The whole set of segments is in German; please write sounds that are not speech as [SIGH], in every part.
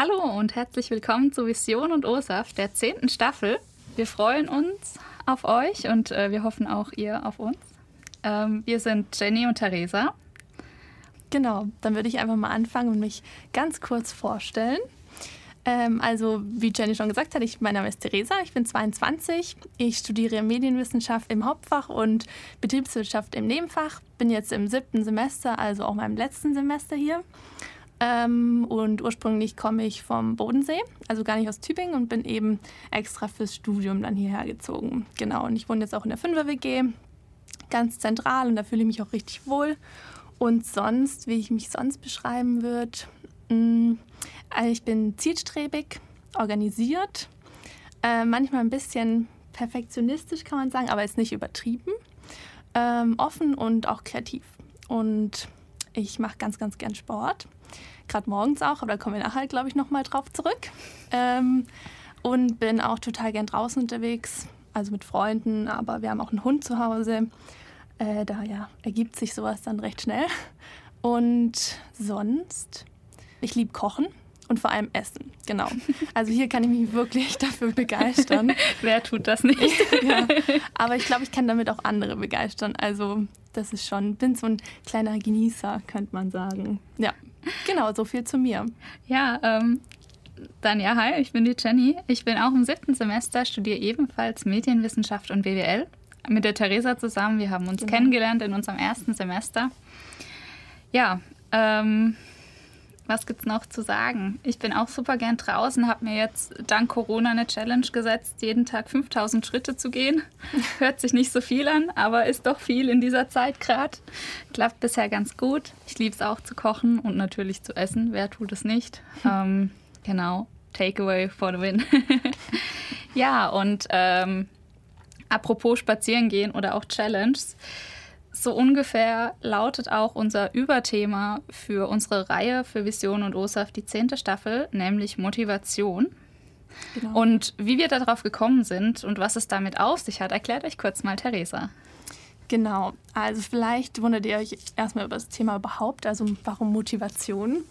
Hallo und herzlich willkommen zu Vision und OSAF der zehnten Staffel. Wir freuen uns auf euch und äh, wir hoffen auch ihr auf uns. Ähm, wir sind Jenny und Theresa. Genau, dann würde ich einfach mal anfangen und mich ganz kurz vorstellen. Ähm, also, wie Jenny schon gesagt hat, ich, mein Name ist Theresa, ich bin 22. Ich studiere Medienwissenschaft im Hauptfach und Betriebswirtschaft im Nebenfach. Bin jetzt im siebten Semester, also auch meinem letzten Semester hier. Ähm, und ursprünglich komme ich vom Bodensee, also gar nicht aus Tübingen und bin eben extra fürs Studium dann hierher gezogen. Genau, und ich wohne jetzt auch in der 5er WG, ganz zentral und da fühle ich mich auch richtig wohl. Und sonst, wie ich mich sonst beschreiben würde, mm, also ich bin zielstrebig, organisiert, äh, manchmal ein bisschen perfektionistisch, kann man sagen, aber ist nicht übertrieben, ähm, offen und auch kreativ. Und ich mache ganz, ganz gern Sport gerade morgens auch, aber da kommen wir nachher, glaube ich, nochmal drauf zurück. Ähm, und bin auch total gern draußen unterwegs, also mit Freunden, aber wir haben auch einen Hund zu Hause. Äh, daher ergibt sich sowas dann recht schnell. Und sonst, ich liebe Kochen und vor allem Essen. Genau. Also hier kann ich mich wirklich [LAUGHS] dafür begeistern. [LAUGHS] Wer tut das nicht? [LAUGHS] ja. Aber ich glaube, ich kann damit auch andere begeistern. Also das ist schon, bin so ein kleiner Genießer, könnte man sagen. Ja, Genau, so viel zu mir. Ja, ähm, dann ja, hi, ich bin die Jenny. Ich bin auch im siebten Semester, studiere ebenfalls Medienwissenschaft und BWL mit der Theresa zusammen. Wir haben uns genau. kennengelernt in unserem ersten Semester. Ja, ähm, was gibt's noch zu sagen? Ich bin auch super gern draußen, habe mir jetzt dank Corona eine Challenge gesetzt, jeden Tag 5000 Schritte zu gehen. [LAUGHS] Hört sich nicht so viel an, aber ist doch viel in dieser Zeit gerade. Klappt bisher ganz gut. Ich liebe es auch zu kochen und natürlich zu essen. Wer tut es nicht? [LAUGHS] ähm, genau, Takeaway for the win. [LAUGHS] ja, und ähm, apropos spazieren gehen oder auch Challenges. So ungefähr lautet auch unser Überthema für unsere Reihe für Vision und OSAF, die zehnte Staffel, nämlich Motivation. Genau. Und wie wir darauf gekommen sind und was es damit auf sich hat, erklärt euch kurz mal Theresa. Genau, also vielleicht wundert ihr euch erstmal über das Thema überhaupt, also warum Motivation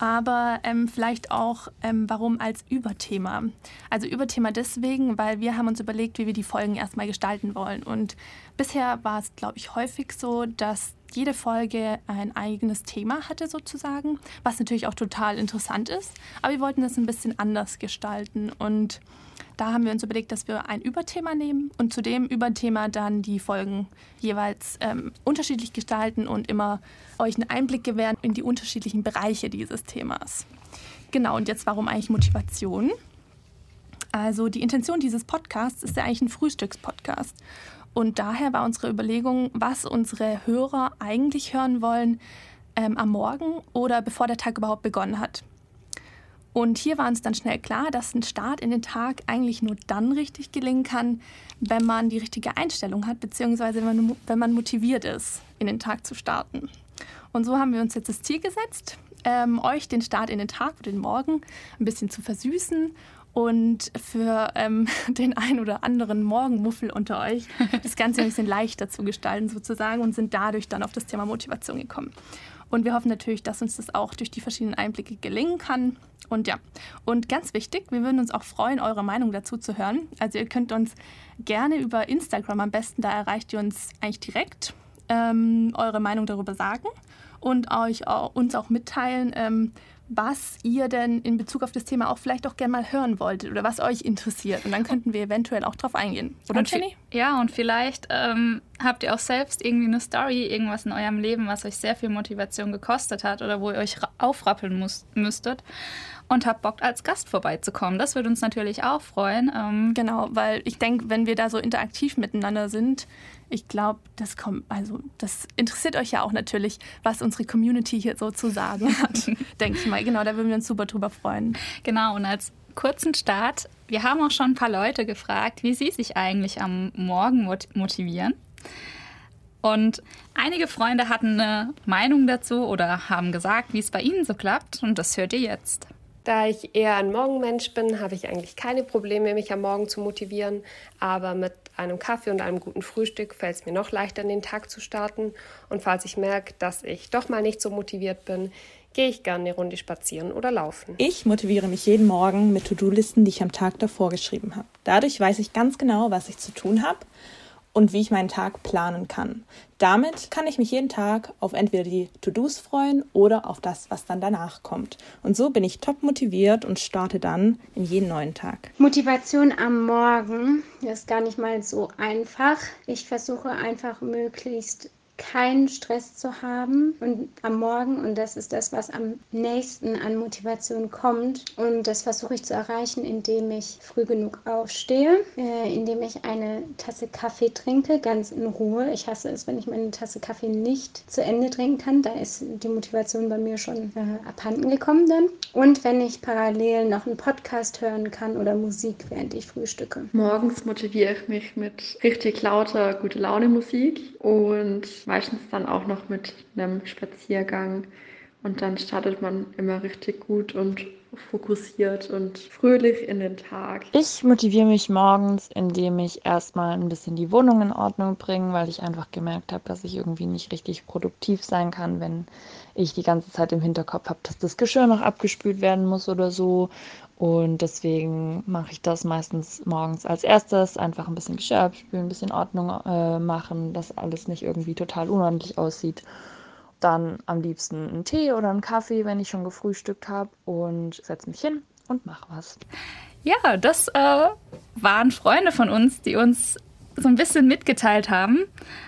aber ähm, vielleicht auch, ähm, warum als Überthema. Also Überthema deswegen, weil wir haben uns überlegt, wie wir die Folgen erstmal gestalten wollen. Und bisher war es, glaube ich, häufig so, dass jede Folge ein eigenes Thema hatte sozusagen, was natürlich auch total interessant ist. Aber wir wollten das ein bisschen anders gestalten und da haben wir uns überlegt, dass wir ein Überthema nehmen und zu dem Überthema dann die Folgen jeweils ähm, unterschiedlich gestalten und immer euch einen Einblick gewähren in die unterschiedlichen Bereiche dieses Themas. Genau, und jetzt warum eigentlich Motivation? Also die Intention dieses Podcasts ist ja eigentlich ein Frühstückspodcast. Und daher war unsere Überlegung, was unsere Hörer eigentlich hören wollen ähm, am Morgen oder bevor der Tag überhaupt begonnen hat. Und hier war uns dann schnell klar, dass ein Start in den Tag eigentlich nur dann richtig gelingen kann, wenn man die richtige Einstellung hat, beziehungsweise wenn, wenn man motiviert ist, in den Tag zu starten. Und so haben wir uns jetzt das Ziel gesetzt, ähm, euch den Start in den Tag oder den Morgen ein bisschen zu versüßen und für ähm, [LAUGHS] den ein oder anderen Morgenmuffel unter euch [LAUGHS] das Ganze ein bisschen leichter zu gestalten sozusagen und sind dadurch dann auf das Thema Motivation gekommen. Und wir hoffen natürlich, dass uns das auch durch die verschiedenen Einblicke gelingen kann. Und ja, und ganz wichtig, wir würden uns auch freuen, eure Meinung dazu zu hören. Also ihr könnt uns gerne über Instagram am besten, da erreicht ihr uns eigentlich direkt, ähm, eure Meinung darüber sagen und euch auch, uns auch mitteilen, ähm, was ihr denn in Bezug auf das Thema auch vielleicht auch gerne mal hören wolltet oder was euch interessiert. Und dann könnten wir eventuell auch drauf eingehen. Oder, Jenny? Ja, und vielleicht ähm, habt ihr auch selbst irgendwie eine Story, irgendwas in eurem Leben, was euch sehr viel Motivation gekostet hat oder wo ihr euch aufrappeln muss, müsstet und habt Bock, als Gast vorbeizukommen. Das würde uns natürlich auch freuen. Ähm genau, weil ich denke, wenn wir da so interaktiv miteinander sind, ich glaube, das kommt, also das interessiert euch ja auch natürlich, was unsere Community hier so zu sagen [LAUGHS] hat, denke ich mal. Genau, da würden wir uns super drüber freuen. Genau, und als kurzen Start, wir haben auch schon ein paar Leute gefragt, wie sie sich eigentlich am Morgen motivieren. Und einige Freunde hatten eine Meinung dazu oder haben gesagt, wie es bei ihnen so klappt. Und das hört ihr jetzt. Da ich eher ein Morgenmensch bin, habe ich eigentlich keine Probleme, mich am Morgen zu motivieren. Aber mit einem Kaffee und einem guten Frühstück fällt es mir noch leichter, den Tag zu starten. Und falls ich merke, dass ich doch mal nicht so motiviert bin, gehe ich gerne eine Runde spazieren oder laufen. Ich motiviere mich jeden Morgen mit To-Do-Listen, die ich am Tag davor geschrieben habe. Dadurch weiß ich ganz genau, was ich zu tun habe und wie ich meinen Tag planen kann. Damit kann ich mich jeden Tag auf entweder die To-Dos freuen oder auf das, was dann danach kommt. Und so bin ich top motiviert und starte dann in jeden neuen Tag. Motivation am Morgen ist gar nicht mal so einfach. Ich versuche einfach möglichst keinen Stress zu haben und am Morgen und das ist das, was am nächsten an Motivation kommt und das versuche ich zu erreichen, indem ich früh genug aufstehe, äh, indem ich eine Tasse Kaffee trinke, ganz in Ruhe. Ich hasse es, wenn ich meine Tasse Kaffee nicht zu Ende trinken kann, da ist die Motivation bei mir schon äh, abhanden gekommen dann und wenn ich parallel noch einen Podcast hören kann oder Musik, während ich frühstücke. Morgens motiviere ich mich mit richtig lauter, gute Laune Musik und meistens dann auch noch mit einem Spaziergang. Und dann startet man immer richtig gut und fokussiert und fröhlich in den Tag. Ich motiviere mich morgens, indem ich erstmal ein bisschen die Wohnung in Ordnung bringe, weil ich einfach gemerkt habe, dass ich irgendwie nicht richtig produktiv sein kann, wenn ich die ganze Zeit im Hinterkopf habe, dass das Geschirr noch abgespült werden muss oder so. Und deswegen mache ich das meistens morgens als erstes. Einfach ein bisschen Geschirr abspülen, ein bisschen Ordnung äh, machen, dass alles nicht irgendwie total unordentlich aussieht. Dann am liebsten einen Tee oder einen Kaffee, wenn ich schon gefrühstückt habe und setze mich hin und mache was. Ja, das äh, waren Freunde von uns, die uns so ein bisschen mitgeteilt haben.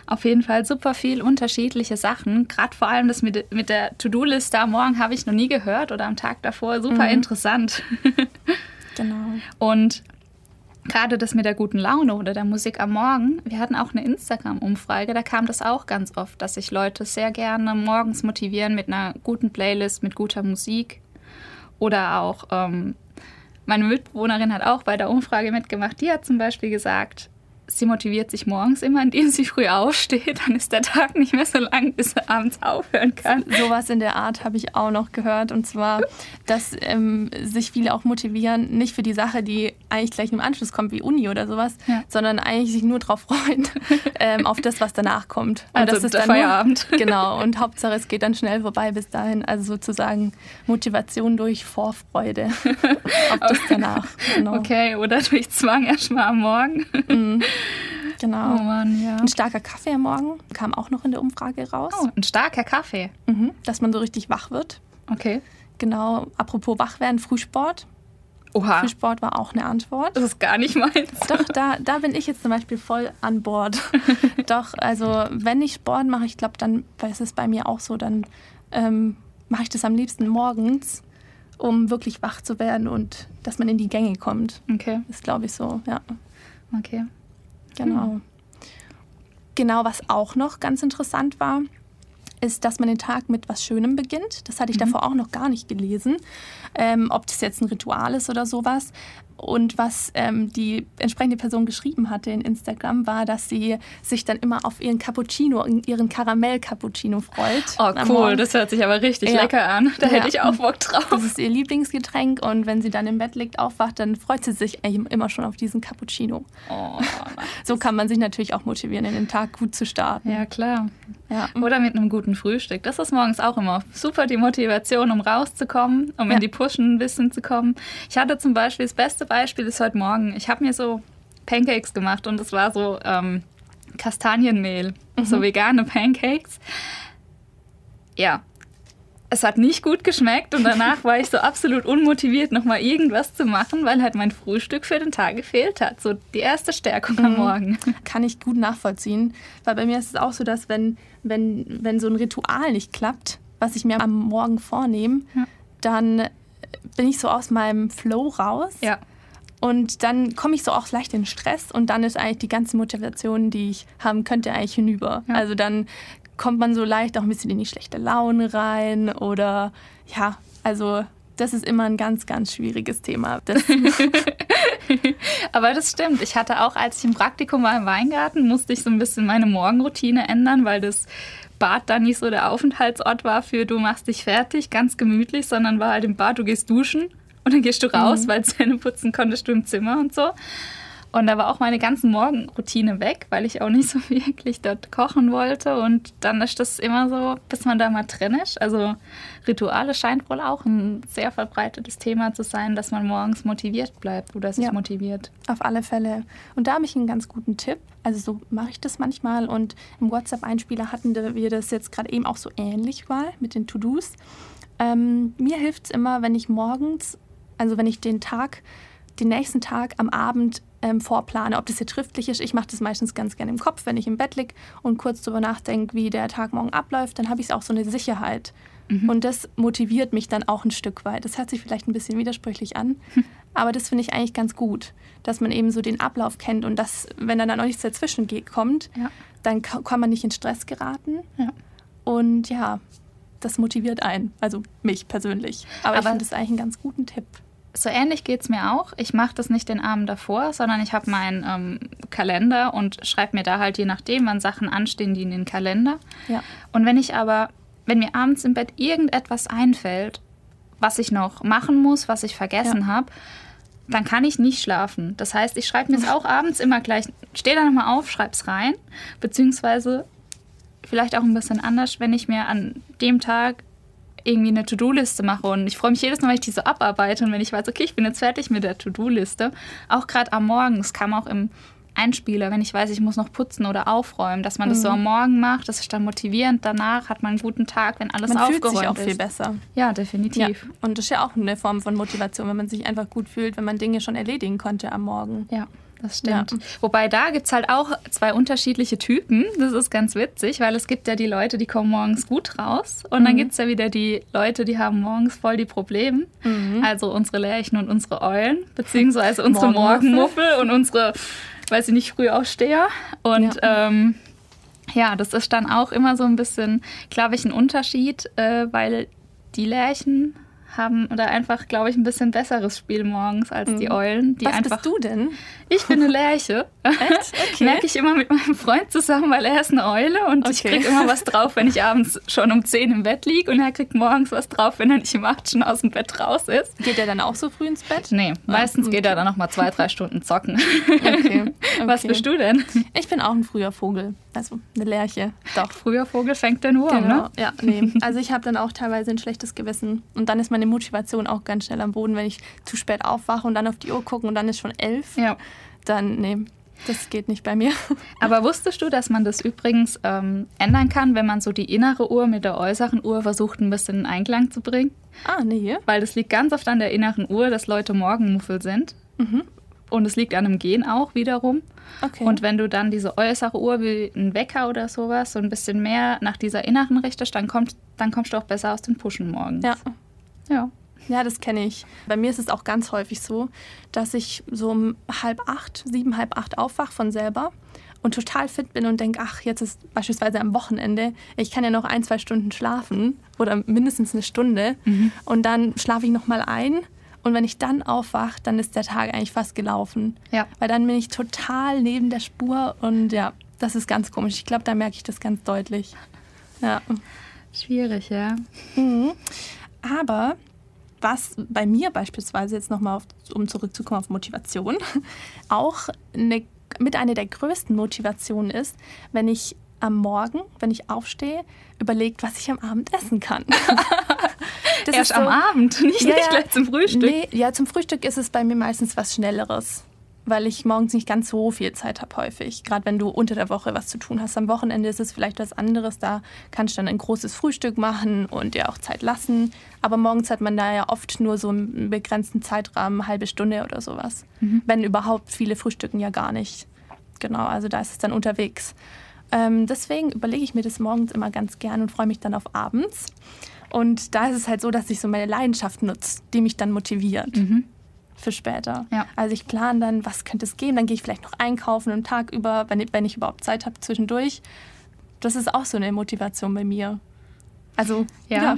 Auf jeden Fall super viel unterschiedliche Sachen. Gerade vor allem das mit, mit der To-Do-Liste am Morgen habe ich noch nie gehört oder am Tag davor. Super mhm. interessant. [LAUGHS] genau. Und gerade das mit der guten Laune oder der Musik am Morgen. Wir hatten auch eine Instagram-Umfrage, da kam das auch ganz oft, dass sich Leute sehr gerne morgens motivieren mit einer guten Playlist, mit guter Musik. Oder auch ähm, meine Mitbewohnerin hat auch bei der Umfrage mitgemacht. Die hat zum Beispiel gesagt, sie motiviert sich morgens immer, indem sie früh aufsteht. Dann ist der Tag nicht mehr so lang, bis er abends aufhören kann. Sowas in der Art habe ich auch noch gehört. Und zwar, dass ähm, sich viele auch motivieren, nicht für die Sache, die eigentlich gleich im Anschluss kommt, wie Uni oder sowas, ja. sondern eigentlich sich nur darauf freuen, [LAUGHS] ähm, auf das, was danach kommt. Und also das ist der dann Feierabend. Nur, genau. Und Hauptsache, es geht dann schnell vorbei bis dahin. Also sozusagen Motivation durch Vorfreude [LAUGHS] auf das danach. Genau. Okay, oder durch Zwang erstmal am Morgen. Mhm. Genau. Oh Mann, ja. Ein starker Kaffee am Morgen kam auch noch in der Umfrage raus. Oh, ein starker Kaffee. Mhm, dass man so richtig wach wird. Okay. Genau, apropos wach werden, Frühsport. Oha. Frühsport war auch eine Antwort. Das ist gar nicht meins. Doch, da, da bin ich jetzt zum Beispiel voll an Bord. [LAUGHS] Doch, also wenn ich Sport mache, ich glaube, dann ist es bei mir auch so, dann ähm, mache ich das am liebsten morgens, um wirklich wach zu werden und dass man in die Gänge kommt. Okay. Ist, glaube ich, so, ja. Okay. Genau. Hm. Genau, was auch noch ganz interessant war, ist, dass man den Tag mit was Schönem beginnt. Das hatte ich mhm. davor auch noch gar nicht gelesen. Ähm, ob das jetzt ein Ritual ist oder sowas. Und was ähm, die entsprechende Person geschrieben hatte in Instagram, war, dass sie sich dann immer auf ihren Cappuccino, ihren Karamell-Cappuccino freut. Oh, cool. Das hört sich aber richtig ja. lecker an. Da ja. hätte ich auch Bock drauf. Das ist ihr Lieblingsgetränk. Und wenn sie dann im Bett liegt, aufwacht, dann freut sie sich immer schon auf diesen Cappuccino. Oh, so kann man sich natürlich auch motivieren, in den Tag gut zu starten. Ja, klar. Ja. Oder mit einem guten Frühstück. Das ist morgens auch immer super die Motivation, um rauszukommen, um in die Pushen ein bisschen zu kommen. Ich hatte zum Beispiel das beste Beispiel ist heute Morgen. Ich habe mir so Pancakes gemacht und es war so ähm, Kastanienmehl, mhm. so vegane Pancakes. Ja, es hat nicht gut geschmeckt und danach war ich so absolut unmotiviert, nochmal irgendwas zu machen, weil halt mein Frühstück für den Tag gefehlt hat. So die erste Stärkung mhm. am Morgen. Kann ich gut nachvollziehen, weil bei mir ist es auch so, dass wenn, wenn, wenn so ein Ritual nicht klappt, was ich mir am Morgen vornehme, ja. dann bin ich so aus meinem Flow raus. Ja. Und dann komme ich so auch leicht in Stress und dann ist eigentlich die ganze Motivation, die ich haben könnte, eigentlich hinüber. Ja. Also dann kommt man so leicht auch ein bisschen in die schlechte Laune rein oder ja, also das ist immer ein ganz, ganz schwieriges Thema. Das [LAUGHS] [LAUGHS] Aber das stimmt. Ich hatte auch, als ich im Praktikum war im Weingarten, musste ich so ein bisschen meine Morgenroutine ändern, weil das Bad dann nicht so der Aufenthaltsort war für du machst dich fertig, ganz gemütlich, sondern war halt im Bad, du gehst duschen und dann gehst du raus, mhm. weil Zähne putzen konntest du im Zimmer und so. Und da war auch meine ganze Morgenroutine weg, weil ich auch nicht [LAUGHS] so wirklich dort kochen wollte. Und dann ist das immer so, bis man da mal drin ist. Also Rituale scheint wohl auch ein sehr verbreitetes Thema zu sein, dass man morgens motiviert bleibt oder sich ja, motiviert. Auf alle Fälle. Und da habe ich einen ganz guten Tipp. Also so mache ich das manchmal. Und im WhatsApp-Einspieler hatten wir das jetzt gerade eben auch so ähnlich mal mit den To-Dos. Ähm, mir hilft es immer, wenn ich morgens, also wenn ich den Tag, den nächsten Tag am Abend ähm, vorplane, ob das jetzt schriftlich ist. Ich mache das meistens ganz gerne im Kopf, wenn ich im Bett liege und kurz darüber nachdenke, wie der Tag morgen abläuft, dann habe ich auch so eine Sicherheit. Mhm. Und das motiviert mich dann auch ein Stück weit. Das hört sich vielleicht ein bisschen widersprüchlich an, [LAUGHS] aber das finde ich eigentlich ganz gut, dass man eben so den Ablauf kennt und dass, wenn dann, dann noch nichts dazwischen kommt, ja. dann kann man nicht in Stress geraten. Ja. Und ja, das motiviert einen, also mich persönlich. Aber, aber ich finde das eigentlich einen ganz guten Tipp so ähnlich geht es mir auch. Ich mache das nicht den Abend davor, sondern ich habe meinen ähm, Kalender und schreibe mir da halt je nachdem, wann Sachen anstehen, die in den Kalender. Ja. Und wenn ich aber, wenn mir abends im Bett irgendetwas einfällt, was ich noch machen muss, was ich vergessen ja. habe, dann kann ich nicht schlafen. Das heißt, ich schreibe mir es auch abends immer gleich, stehe da nochmal auf, schreibe es rein, beziehungsweise vielleicht auch ein bisschen anders, wenn ich mir an dem Tag irgendwie eine To-Do-Liste mache. Und ich freue mich jedes Mal, wenn ich die so abarbeite und wenn ich weiß, okay, ich bin jetzt fertig mit der To-Do-Liste. Auch gerade am Morgen, es kam auch im Einspieler, wenn ich weiß, ich muss noch putzen oder aufräumen, dass man mhm. das so mhm. am Morgen macht, das ist dann motivierend. Danach hat man einen guten Tag, wenn alles man aufgeräumt ist. Man fühlt sich auch ist. viel besser. Ja, definitiv. Ja. Und das ist ja auch eine Form von Motivation, wenn man sich einfach gut fühlt, wenn man Dinge schon erledigen konnte am Morgen. Ja das stimmt. Ja. Wobei da gibt es halt auch zwei unterschiedliche Typen. Das ist ganz witzig, weil es gibt ja die Leute, die kommen morgens gut raus. Und mhm. dann gibt es ja wieder die Leute, die haben morgens voll die Probleme. Mhm. Also unsere Lerchen und unsere Eulen, beziehungsweise unsere Morgenmuffel und unsere, weiß ich nicht, Frühaufsteher. Und ja. Ähm, ja, das ist dann auch immer so ein bisschen, glaube ich, ein Unterschied, äh, weil die Lerchen haben oder einfach, glaube ich, ein bisschen besseres Spiel morgens als mhm. die Eulen. Die Was einfach, bist du denn? Ich bin eine Lerche. [LAUGHS] Echt? [LAUGHS] Okay. Merke ich immer mit meinem Freund zusammen, weil er ist eine Eule und okay. ich kriege immer was drauf, wenn ich abends schon um 10 im Bett liege und er kriegt morgens was drauf, wenn er nicht um 8 schon aus dem Bett raus ist. Geht er dann auch so früh ins Bett? Nee, meistens okay. geht er dann noch mal zwei, drei Stunden zocken. Okay. [LAUGHS] Was bist du denn? Ich bin auch ein früher Vogel, also eine Lerche. Doch. Früher Vogel fängt der nur genau. ne? Ja, nee. Also ich habe dann auch teilweise ein schlechtes Gewissen und dann ist meine Motivation auch ganz schnell am Boden, wenn ich zu spät aufwache und dann auf die Uhr gucke und dann ist schon elf. Ja. Dann, nee, das geht nicht bei mir. [LAUGHS] Aber wusstest du, dass man das übrigens ähm, ändern kann, wenn man so die innere Uhr mit der äußeren Uhr versucht, ein bisschen in Einklang zu bringen? Ah, nee. Weil das liegt ganz oft an der inneren Uhr, dass Leute Morgenmuffel sind. Mhm. Und es liegt an dem Gen auch wiederum. Okay. Und wenn du dann diese äußere Uhr wie ein Wecker oder sowas so ein bisschen mehr nach dieser inneren richtest, dann, kommt, dann kommst du auch besser aus den Pushen morgens. Ja. Ja. Ja, das kenne ich. Bei mir ist es auch ganz häufig so, dass ich so um halb acht, sieben, halb acht aufwache von selber und total fit bin und denke, ach, jetzt ist beispielsweise am Wochenende, ich kann ja noch ein, zwei Stunden schlafen oder mindestens eine Stunde mhm. und dann schlafe ich nochmal ein und wenn ich dann aufwache, dann ist der Tag eigentlich fast gelaufen. Ja. Weil dann bin ich total neben der Spur und ja, das ist ganz komisch. Ich glaube, da merke ich das ganz deutlich. Ja. Schwierig, ja. Mhm. Aber was bei mir beispielsweise jetzt nochmal, um zurückzukommen auf Motivation, [LAUGHS] auch eine, mit einer der größten Motivationen ist, wenn ich am Morgen, wenn ich aufstehe, überlegt, was ich am Abend essen kann. [LAUGHS] das Erst ist so, am Abend, [LAUGHS] nicht, ja, nicht gleich zum Frühstück. Nee, ja, zum Frühstück ist es bei mir meistens was Schnelleres weil ich morgens nicht ganz so viel Zeit habe häufig. Gerade wenn du unter der Woche was zu tun hast. Am Wochenende ist es vielleicht was anderes. Da kannst du dann ein großes Frühstück machen und dir auch Zeit lassen. Aber morgens hat man da ja oft nur so einen begrenzten Zeitrahmen, eine halbe Stunde oder sowas. Mhm. Wenn überhaupt, viele frühstücken ja gar nicht. Genau, also da ist es dann unterwegs. Ähm, deswegen überlege ich mir das morgens immer ganz gern und freue mich dann auf abends. Und da ist es halt so, dass ich so meine Leidenschaft nutze, die mich dann motiviert. Mhm für später. Ja. Also ich plane dann, was könnte es geben, dann gehe ich vielleicht noch einkaufen einen Tag über, wenn ich, wenn ich überhaupt Zeit habe zwischendurch. Das ist auch so eine Motivation bei mir. Also ja. ja.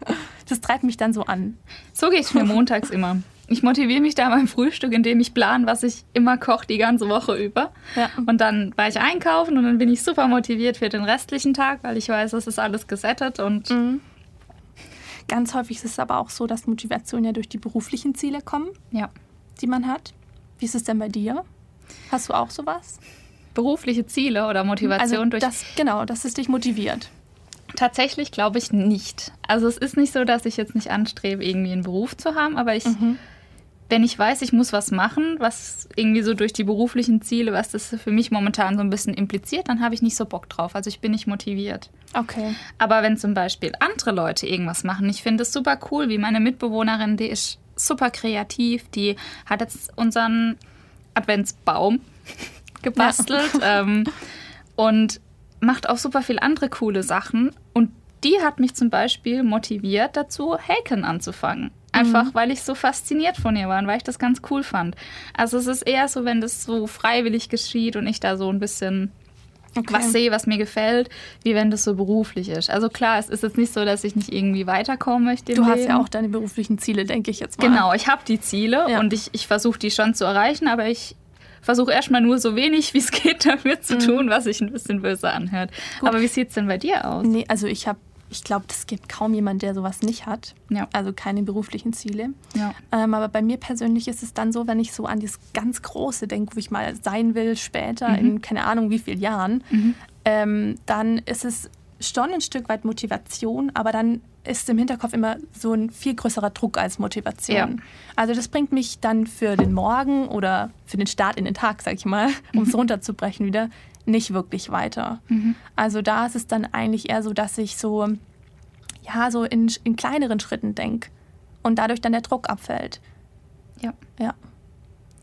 [LAUGHS] das treibt mich dann so an. So geht es mir montags immer. Ich motiviere mich da beim Frühstück, indem ich plane, was ich immer koche die ganze Woche über. Ja. Und dann war ich einkaufen und dann bin ich super motiviert für den restlichen Tag, weil ich weiß, es ist alles gesettet und mhm. Ganz häufig ist es aber auch so, dass Motivation ja durch die beruflichen Ziele kommen, ja. die man hat. Wie ist es denn bei dir? Hast du auch sowas? Berufliche Ziele oder Motivation Also durch. das, genau, dass es dich motiviert. Tatsächlich glaube ich nicht. Also es ist nicht so, dass ich jetzt nicht anstrebe, irgendwie einen Beruf zu haben, aber ich, wenn ich weiß, ich muss was machen, was irgendwie so durch die beruflichen Ziele, was das für mich momentan so ein bisschen impliziert, dann habe ich nicht so Bock drauf. Also ich bin nicht motiviert. Okay. Aber wenn zum Beispiel andere Leute irgendwas machen, ich finde es super cool, wie meine Mitbewohnerin, die ist super kreativ, die hat jetzt unseren Adventsbaum [LAUGHS] gebastelt ähm, und macht auch super viel andere coole Sachen. Und die hat mich zum Beispiel motiviert dazu, Häkeln anzufangen. Einfach, weil ich so fasziniert von ihr war und weil ich das ganz cool fand. Also es ist eher so, wenn das so freiwillig geschieht und ich da so ein bisschen okay. was sehe, was mir gefällt, wie wenn das so beruflich ist. Also klar, es ist jetzt nicht so, dass ich nicht irgendwie weiterkommen möchte. Du hast Leben. ja auch deine beruflichen Ziele, denke ich jetzt mal. Genau, ich habe die Ziele Ja. und ich, ich versuche die schon zu erreichen, aber ich versuche erstmal nur so wenig wie es geht [LAUGHS] dafür zu tun, was sich ein bisschen böse anhört. Aber wie sieht es denn bei dir aus? Nee, also ich habe, ich glaube, es gibt kaum jemand, der sowas nicht hat. Ja. Also keine beruflichen Ziele. Ja. Ähm, aber bei mir persönlich ist es dann so, wenn ich so an das ganz Große denke, wo ich mal sein will später, Mhm. in keine Ahnung wie vielen Jahren, ähm, dann ist es schon ein Stück weit Motivation, aber dann ist im Hinterkopf immer so ein viel größerer Druck als Motivation. Ja. Also das bringt mich dann für den Morgen oder für den Start in den Tag, sag ich mal, um Mhm. es runterzubrechen wieder, nicht wirklich weiter. Also da ist es dann eigentlich eher so, dass ich so, ja, so in, in kleineren Schritten denke und dadurch dann der Druck abfällt. Ja. Ja.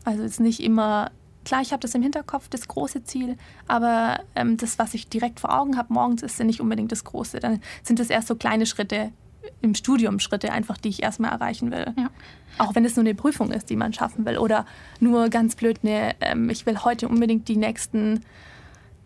Also es ist nicht immer, klar, ich habe das im Hinterkopf, das große Ziel, aber ähm, das, was ich direkt vor Augen habe morgens, ist ja nicht unbedingt das große. Dann sind es erst so kleine Schritte im Studium, Schritte einfach, die ich erstmal erreichen will. Ja. Auch wenn es nur eine Prüfung ist, die man schaffen will. Oder nur ganz blöd, eine, ähm, ich will heute unbedingt die nächsten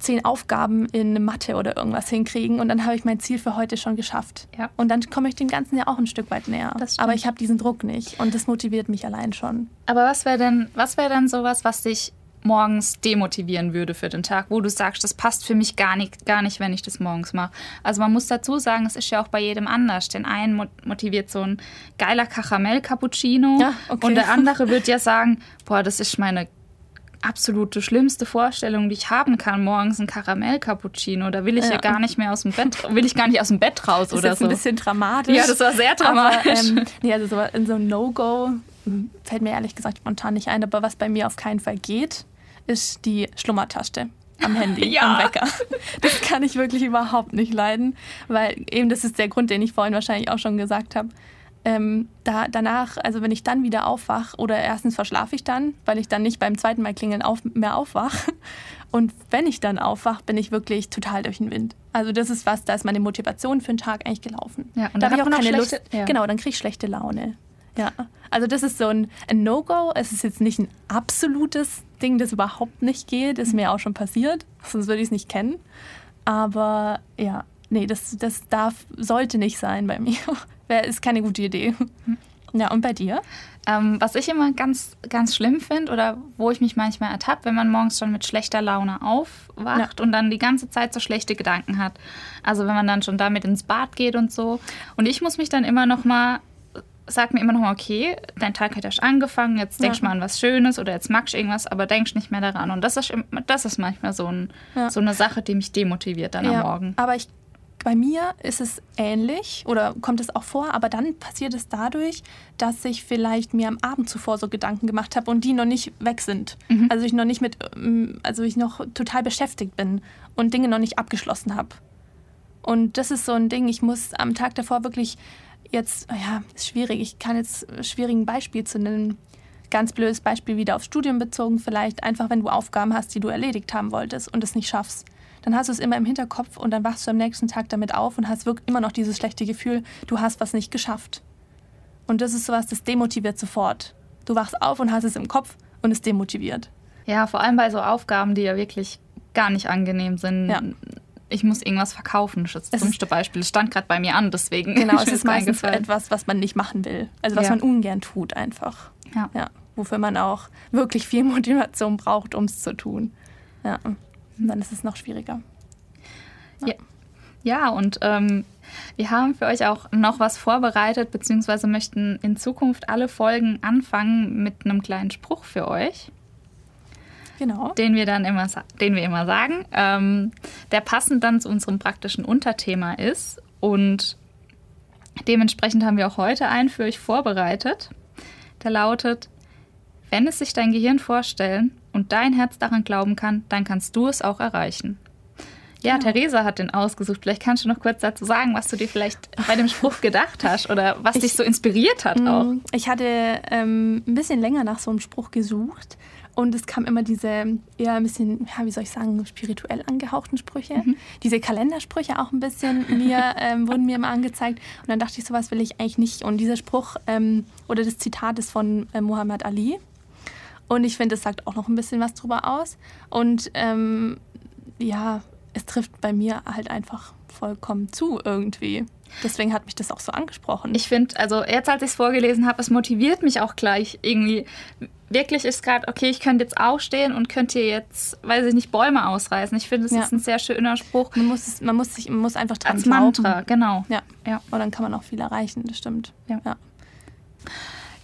zehn Aufgaben in Mathe oder irgendwas hinkriegen und dann habe ich mein Ziel für heute schon geschafft. Ja. Und dann komme ich dem Ganzen ja auch ein Stück weit näher. Aber ich habe diesen Druck nicht und das motiviert mich allein schon. Aber was wäre denn, was wäre denn sowas, was dich morgens demotivieren würde für den Tag, wo du sagst, das passt für mich gar nicht, gar nicht, wenn ich das morgens mache. Also man muss dazu sagen, es ist ja auch bei jedem anders. Den einen mo- motiviert so ein geiler Karamell-Cappuccino Ja, okay. und der [LAUGHS] andere wird ja sagen, boah, das ist meine absolute schlimmste Vorstellung, die ich haben kann, morgens ein Karamell-Cappuccino. Da will ich ja. Ja. gar nicht mehr aus dem Bett, will ich gar nicht aus dem Bett raus Das ist oder jetzt so. ein bisschen dramatisch. Ja, das war sehr dramatisch. Aber, ähm, nee, also so, in so ein No-Go hm, fällt mir ehrlich gesagt spontan nicht ein. Aber was bei mir auf keinen Fall geht, ist die Schlummertaste am Handy, [LAUGHS] Ja. am Wecker. Das kann ich wirklich überhaupt nicht leiden, weil eben das ist der Grund, den ich vorhin wahrscheinlich auch schon gesagt habe. Ähm, da, danach, also wenn ich dann wieder aufwach oder erstens verschlafe ich dann, weil ich dann nicht beim zweiten Mal klingeln auf, mehr aufwach. [LAUGHS] Und wenn ich dann aufwach, bin ich wirklich total durch den Wind. Also das ist was, da ist meine Motivation für den Tag eigentlich gelaufen. Ja, und da habe ich auch keine Lust. schlechte- ja. Genau, dann kriege ich schlechte Laune. Ja, also das ist so ein, ein No-Go. Es ist jetzt nicht ein absolutes Ding, das überhaupt nicht geht. Ist mir auch schon passiert, [LAUGHS] sonst würde ich es nicht kennen. Aber ja, nee, das, das darf, sollte nicht sein bei [LAUGHS] mir. Wär- Ist keine gute Idee. Ja, und bei dir? Ähm, was ich immer ganz, ganz schlimm finde oder wo ich mich manchmal ertappe, wenn man morgens schon mit schlechter Laune aufwacht und dann die ganze Zeit so schlechte Gedanken hat. Also wenn man dann schon damit ins Bad geht und so. Und ich muss mich dann immer noch mal, sag mir immer noch mal, okay, dein Tag hat erst angefangen, jetzt denkst du Ja. mal an was Schönes oder jetzt magst du irgendwas, aber denkst nicht mehr daran. Und das ist, das ist manchmal so, ein, Ja. so eine Sache, die mich demotiviert dann am Morgen. Aber ich, bei mir ist es ähnlich oder kommt es auch vor, aber dann passiert es dadurch, dass ich vielleicht mir am Abend zuvor so Gedanken gemacht habe und die noch nicht weg sind. Mhm. Also ich noch nicht mit, ähm, also ich noch total beschäftigt bin und Dinge noch nicht abgeschlossen habe. Und das ist so ein Ding, ich muss am Tag davor wirklich jetzt, ja, ist schwierig, ich kann jetzt schwierig ein Beispiel zu nennen. Ganz blödes Beispiel wieder aufs Studium bezogen, vielleicht einfach, wenn du Aufgaben hast, die du erledigt haben wolltest und es nicht schaffst. Dann hast du es immer im Hinterkopf und dann wachst du am nächsten Tag damit auf und hast wirklich immer noch dieses schlechte Gefühl, du hast was nicht geschafft. Und das ist sowas, das demotiviert sofort. Du wachst auf und hast es im Kopf und es demotiviert. Ja, vor allem bei so Aufgaben, die ja wirklich gar nicht angenehm sind. Ja. Ich muss irgendwas verkaufen, das ist das dummste Beispiel. Es stand gerade bei mir an, deswegen. Genau, [LAUGHS] es ist meistens etwas, was man nicht machen will. Also was Ja. man ungern tut einfach. Ja. Ja, wofür man auch wirklich viel [LAUGHS] Motivation braucht, um es zu tun. Ja, und dann ist es noch schwieriger. Ja, ja und ähm, wir haben für euch auch noch was vorbereitet, beziehungsweise möchten in Zukunft alle Folgen anfangen mit einem kleinen Spruch für euch. genau. den wir dann immer, den wir immer sagen, ähm, der passend dann zu unserem praktischen Unterthema ist. Und dementsprechend haben wir auch heute einen für euch vorbereitet. Der lautet, wenn es sich dein Gehirn vorstellen und dein Herz daran glauben kann, dann kannst du es auch erreichen. Ja, genau. Theresa hat den ausgesucht. Vielleicht kannst du noch kurz dazu sagen, was du dir vielleicht bei dem Spruch gedacht hast oder was ich, dich so inspiriert hat auch. Mm, ich hatte ähm, ein bisschen länger nach so einem Spruch gesucht und es kam immer diese eher ein bisschen, ja, wie soll ich sagen, spirituell angehauchten Sprüche. Mhm. Diese Kalendersprüche auch ein bisschen mir, [LAUGHS] ähm, wurden mir immer angezeigt. Und dann dachte ich, sowas will ich eigentlich nicht. Und dieser Spruch ähm, oder das Zitat ist von äh, Muhammad Ali. Und ich finde, es sagt auch noch ein bisschen was drüber aus. Und ähm, ja, es trifft bei mir halt einfach vollkommen zu irgendwie. Deswegen hat mich das auch so angesprochen. Ich finde, also jetzt als ich es vorgelesen habe, es motiviert mich auch gleich irgendwie. Wirklich ist gerade, okay, ich könnte jetzt aufstehen und könnte jetzt, weiß ich nicht, Bäume ausreißen. Ich finde, es ja. ist ein sehr schöner Spruch. Man muss, man muss, sich, man muss einfach dran Als Mantra, genau. Ja. ja. Und dann kann man auch viel erreichen, das stimmt. Ja. ja.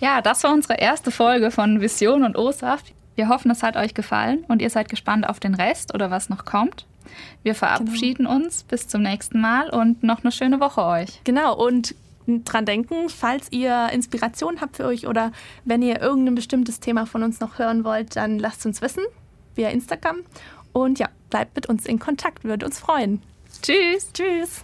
Ja, das war unsere erste Folge von Vision und O-Saft. Wir hoffen, es hat euch gefallen und ihr seid gespannt auf den Rest oder was noch kommt. Wir verabschieden genau. uns. Bis zum nächsten Mal und noch eine schöne Woche euch. Genau. Und dran denken, falls ihr Inspiration habt für euch oder wenn ihr irgendein bestimmtes Thema von uns noch hören wollt, dann lasst uns wissen via Instagram. Und ja, bleibt mit uns in Kontakt, würde uns freuen. Tschüss. Tschüss.